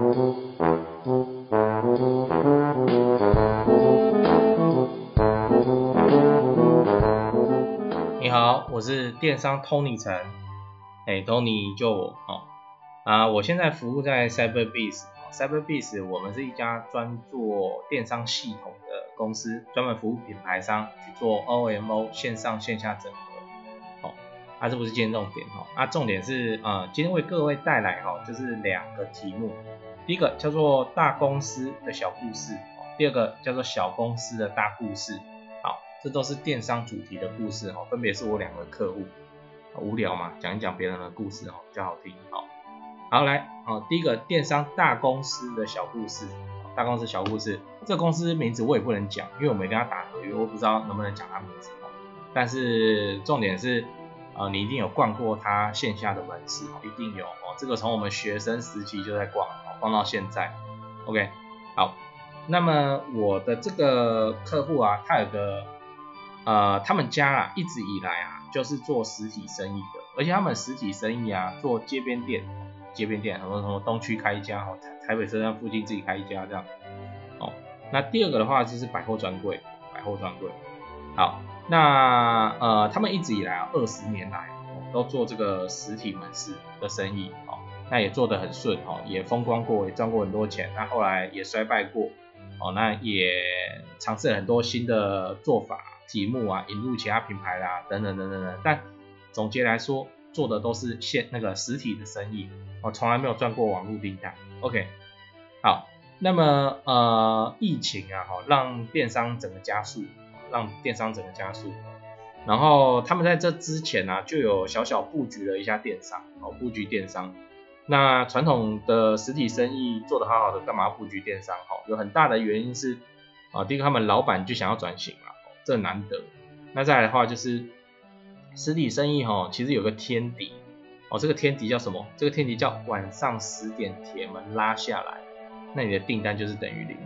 你好，我是电商 Tony 陈，哎，Tony 救我。哦。啊，我现在服务在 CyberBees，CyberBees 我们是一家专做电商系统的公司，专门服务品牌商去做 OMO 线上线下整合。哦，啊，这不是今天重点。哈，啊，重点是呃，今天为各位带来哈，就是两个题目，第一个叫做大公司的小故事，第二个叫做小公司的大故事。好，这都是电商主题的故事哈，分别是我两个客户，无聊嘛，讲一讲别人的故事哦，比较好听。好。好来，哦，第一个电商大公司的小故事，大公司小故事，这个公司名字我也不能讲，因为我没跟他打合约，我不知道能不能讲他名字。但是重点是，呃，你一定有逛过他线下的门市，一定有哦。这个从我们学生时期就在逛，逛到现在。OK，好，那么我的这个客户啊，他有个，呃，他们家啊，一直以来啊，就是做实体生意的，而且他们实体生意啊，做街边店。街边店，什么什么东区开一家，哦，台台北车站附近自己开一家这样，哦，那第二个的话就是百货专柜，百货专柜，好，那呃他们一直以来啊二十年来都做这个实体门市的生意，哦，那也做得很顺，哦，也风光过，也赚过很多钱，那后来也衰败过，哦，那也尝试了很多新的做法题目啊，引入其他品牌啦，等等等等等，但总结来说。做的都是现那个实体的生意，我从来没有赚过网络订单。OK，好，那么呃疫情啊，哈，让电商整个加速，让电商整个加速。然后他们在这之前呢，就有小小布局了一下电商，哦，布局电商。那传统的实体生意做得好好的，干嘛布局电商？哈，有很大的原因是啊，第一个他们老板就想要转型嘛，这难得。那再来的话就是。实体生意哈，其实有个天敌哦，这个天敌叫什么？这个天敌叫晚上十点铁门拉下来，那你的订单就是等于零，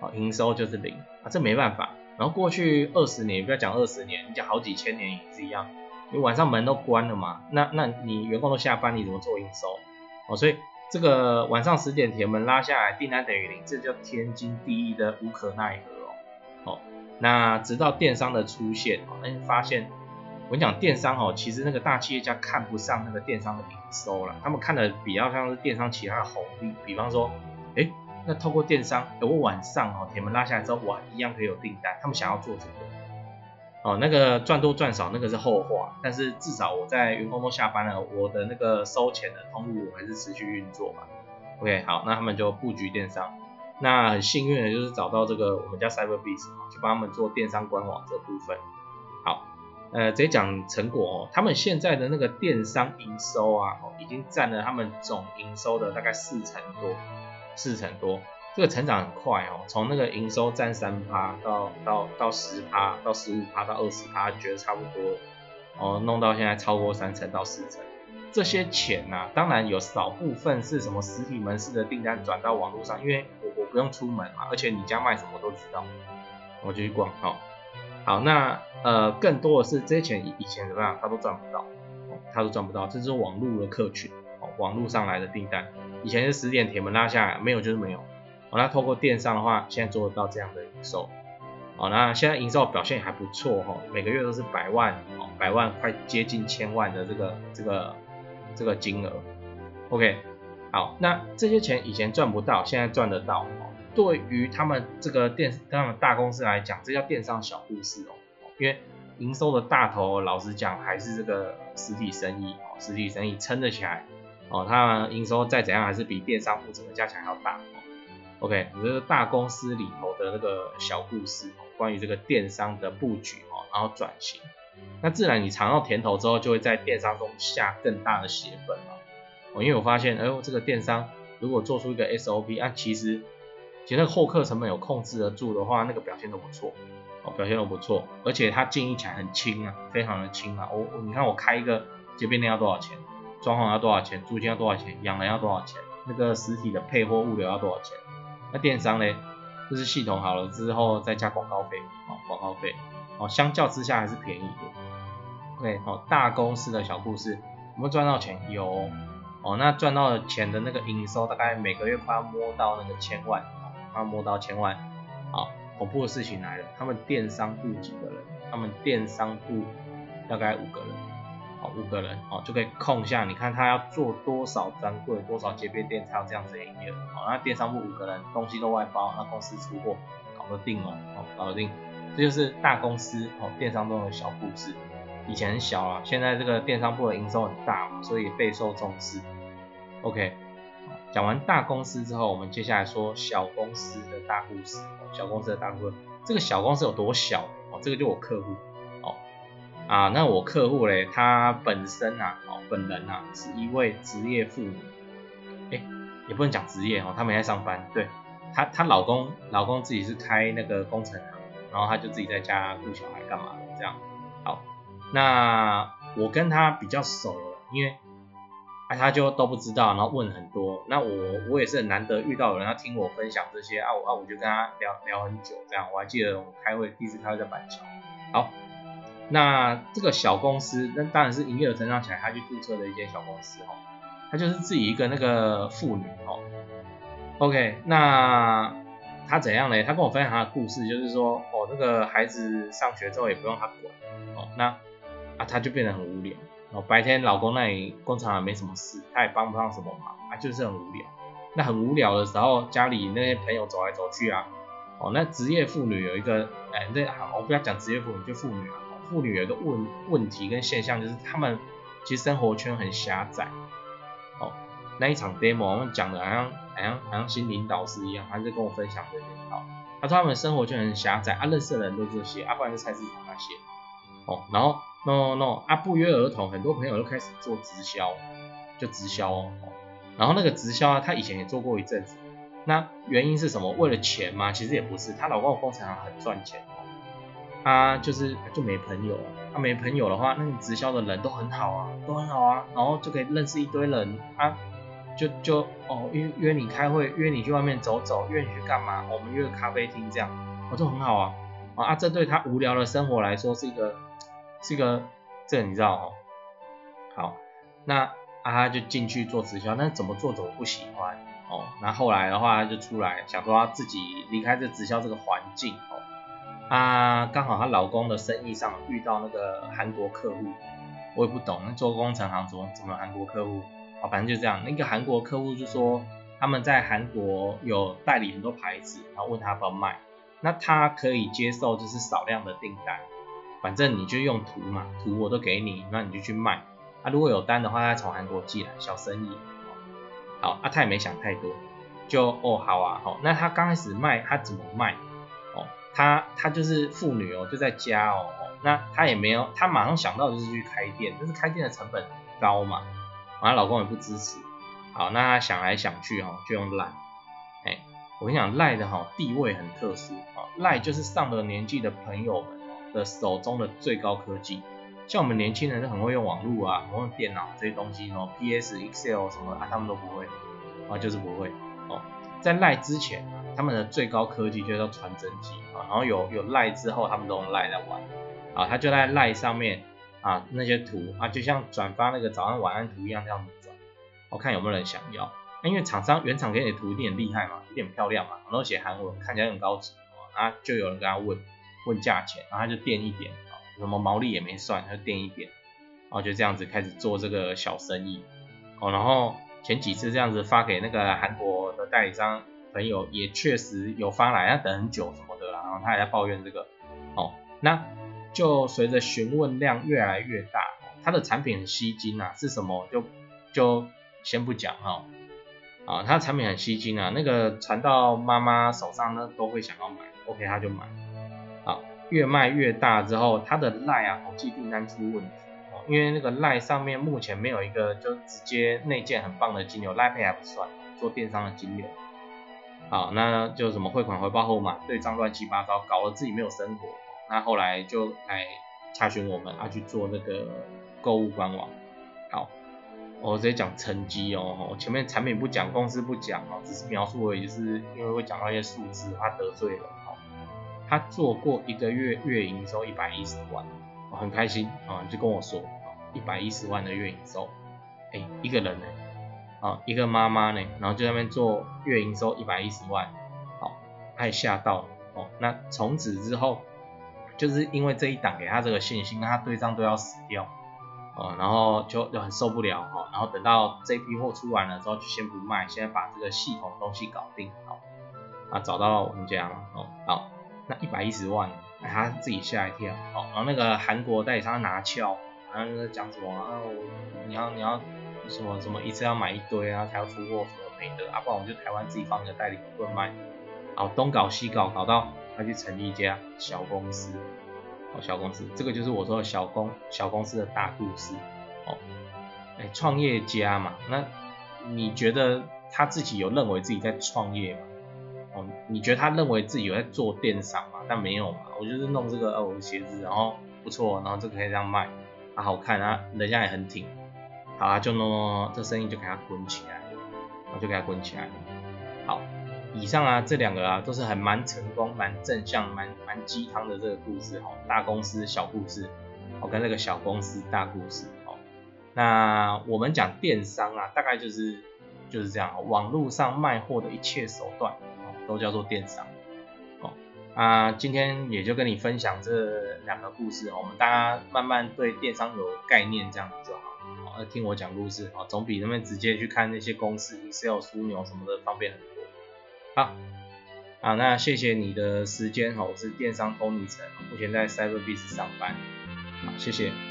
啊，营收就是零啊，这没办法。然后过去二十年，不要讲二十年，你讲好几千年也是一样，你晚上门都关了嘛，那那你员工都下班，你怎么做营收？哦，所以这个晚上十点铁门拉下来，订单等于零，这叫天经地义的无可奈何哦。哦，那直到电商的出现，哦，那发现。我跟你讲，电商哦，其实那个大企业家看不上那个电商的营收了，他们看的比较像是电商其他的红利，比方说，哎，那透过电商，我晚上哦铁门拉下来之后，我一样可以有订单，他们想要做这个，哦，那个赚多赚少那个是后话，但是至少我在员工都下班了，我的那个收钱的通路还是持续运作嘛。OK，好，那他们就布局电商，那很幸运的就是找到这个我们家 CyberBees，去帮他们做电商官网这部分。好呃，直接讲成果哦，他们现在的那个电商营收啊，已经占了他们总营收的大概四成多，四成多，这个成长很快哦，从那个营收占三趴到到到十趴，到十五趴到二十趴，觉得差不多，哦，弄到现在超过三成到四成，这些钱呐，当然有少部分是什么实体门市的订单转到网络上，因为我我不用出门嘛，而且你家卖什么都知道，我就去逛哈。好，那呃更多的是这些钱以前怎么样，他都赚不到，他都赚不到，这是网络的客群，哦，网络上来的订单，以前是十点铁门拉下来，没有就是没有，哦，那透过电商的话，现在做得到这样的营收，哦，那现在营收表现还不错哈，每个月都是百万，哦，百万快接近千万的这个这个这个金额，OK，好，那这些钱以前赚不到，现在赚得到。对于他们这个电他们大公司来讲，这叫电商小故事哦。因为营收的大头，老实讲还是这个实体生意哦，实体生意撑得起来哦。它营收再怎样，还是比电商部整个加起来要大。OK，这是大公司里头的那个小故事，关于这个电商的布局哦，然后转型。那自然你尝到甜头之后，就会在电商中下更大的血本了。哦，因为我发现，哎呦，这个电商如果做出一个 SOP，啊，其实。其实那个获客成本有控制得住的话，那个表现都不错，哦，表现都不错，而且它经营起来很轻啊，非常的轻啊。我，你看我开一个街边店要多少钱？装潢要多少钱？租金要多少钱？养人要多少钱？那个实体的配货物流要多少钱？那电商呢？就是系统好了之后再加广告费，哦，广告费，哦，相较之下还是便宜的。OK，好，大公司的小故事，有没有赚到钱？有，哦，那赚到钱的那个营收大概每个月快要摸到那个千万，快要摸到千万。好，恐怖的事情来了，他们电商部几个人？他们电商部大概五个人，好，五个人，哦，就可以控一下。你看他要做多少专柜，多少街边店才有这样子营业额？好，那电商部五个人，东西都外包，那公司出货，搞得定哦，好，搞得定。这就是大公司哦，电商中的小故事。以前很小啊，现在这个电商部的营收很大嘛，所以备受重视。OK，讲完大公司之后，我们接下来说小公司的大故事。小公司的大故事，这个小公司有多小哦？这个就我客户啊，那我客户嘞，他本身啊，哦，本人啊，是一位职业妇女，哎，也不能讲职业哦，她没在上班，对，她她老公老公自己是开那个工程行，然后她就自己在家顾小孩干嘛这样。好，那我跟她比较熟了，因为。啊，他就都不知道，然后问很多。那我我也是难得遇到有人要听我分享这些啊，我啊我就跟他聊聊很久这样。我还记得我们开会第一次开会在板桥。好，那这个小公司，那当然是营业额增长起来，他去注册的一间小公司哦。他就是自己一个那个妇女哦。OK，那他怎样呢？他跟我分享他的故事，就是说哦，那个孩子上学之后也不用他管哦，那啊他就变得很无聊。哦，白天老公那里工厂也没什么事，他也帮不上什么忙，啊，就是很无聊。那很无聊的时候，家里那些朋友走来走去啊，哦，那职业妇女有一个，哎，这好，我不要讲职业妇女，就妇女啊，妇女有一个问问题跟现象，就是他们其实生活圈很狭窄。哦，那一场 demo 讲的好像好像好像心灵导师一样，他就跟我分享这些。好，他说他们生活圈很狭窄，啊，认识的人都这些，啊，不然就菜市场那些。哦，然后。no no no，啊，不约而同，很多朋友都开始做直销，就直销哦。然后那个直销啊，他以前也做过一阵子。那原因是什么？为了钱吗？其实也不是，她老公的工程行很赚钱他。就是就没朋友他。没朋友的话，那你直销的人都很好啊，都很好啊，然后就可以认识一堆人啊，就就哦约约你开会，约你去外面走走，约你去干嘛？我们约个咖啡厅这样，哦都很好啊。啊，这对他无聊的生活来说是一个。是一个，这你知道哦。好，那啊他就进去做直销，那怎么做怎么不喜欢哦。那后来的话，他就出来想说他自己离开这直销这个环境哦。啊，刚好她老公的生意上遇到那个韩国客户，我也不懂，那做工程行怎么怎么韩国客户啊？反正就这样，那个韩国客户就说他们在韩国有代理很多牌子，然后问他要不要卖，那他可以接受就是少量的订单。反正你就用图嘛，图我都给你，那你就去卖。啊，如果有单的话，他从韩国寄来，小生意。好，啊，他也没想太多，就哦好啊，好，那他刚开始卖，他怎么卖？哦，他他就是妇女哦，就在家哦，那他也没有，他马上想到就是去开店，但是开店的成本高嘛，完了老公也不支持。好，那他想来想去哈，就用赖。哎，我跟你讲，赖的哈地位很特殊啊，赖就是上了年纪的朋友们。的手中的最高科技，像我们年轻人就很会用网络啊，很会用电脑这些东西哦，PS、Excel 什么啊，他们都不会啊，就是不会哦。在赖之前，他们的最高科技就叫传真机啊，然后有有赖之后，他们都用赖来玩啊，他就在赖上面啊那些图啊，就像转发那个早安晚安图一样这样子转，我看有没有人想要。因为厂商原厂给你的图一定很厉害嘛，一定很漂亮嘛，然后写韩文，看起来很高级啊，就有人跟他问。问价钱，然后他就垫一点，啊，什么毛利也没算，他就垫一点，然后就这样子开始做这个小生意，哦，然后前几次这样子发给那个韩国的代理商朋友，也确实有发来，要等很久什么的啦，然后他还在抱怨这个，哦，那就随着询问量越来越大，他的产品很吸睛啊，是什么就就先不讲哈，啊，他的产品很吸睛啊，那个传到妈妈手上呢，都会想要买，OK 他就买。越卖越大之后，他的赖啊统计订单出问题，因为那个赖上面目前没有一个就直接内建很棒的金流，赖配还不算，做电商的金流，好，那就什么汇款回报后嘛，对账乱七八糟，搞得自己没有生活，那后来就来查询我们，啊去做那个购物官网，好，我直接讲成绩哦，我前面产品不讲，公司不讲哦，只是描述而已，是因为会讲到一些数字，怕得罪了。他做过一个月月营收一百一十万，我很开心啊，就跟我说，一百一十万的月营收，哎，一个人呢，啊，一个妈妈呢，然后就在那边做月营收一百一十万，好，太吓到了哦。那从此之后，就是因为这一档给他这个信心，他对账都要死掉，哦，然后就就很受不了哈。然后等到这批货出完了之后，就先不卖，先把这个系统东西搞定，好，啊，找到我们家了，哦，好，那一百一十万，他自己吓一跳，哦，然后那个韩国代理商拿翘，然后在讲什么啊，我你要你要。什么什么一次要买一堆啊，才要出货什么没的啊，不然我就台湾自己放个代理店卖，然后东搞西搞，搞到他去成立一家小公司，哦小公司，这个就是我说的小公小公司的大故事，哦，哎创业家嘛，那你觉得他自己有认为自己在创业吗？哦，你觉得他认为自己有在做电商吗？但没有嘛，我就是弄这个哦鞋子，然后不错，然后这个可以这样卖，啊好看啊，人家也很挺。好啊，就弄，这声音就给它滚起来，我就给它滚起来。好，以上啊这两个啊都是很蛮成功、蛮正向、蛮蛮鸡汤的这个故事哦，大公司小故事，我跟那个小公司大故事哦。那我们讲电商啊，大概就是就是这样，网络上卖货的一切手段哦，都叫做电商哦。啊，今天也就跟你分享这两个故事，我们大家慢慢对电商有概念，这样子就好。听我讲故事，啊，总比那边直接去看那些公式、Excel 枢纽什么的方便很多。好，啊，那谢谢你的时间，哈，我是电商 Tony 陈，目前在 CyberBase 上班，好，谢谢。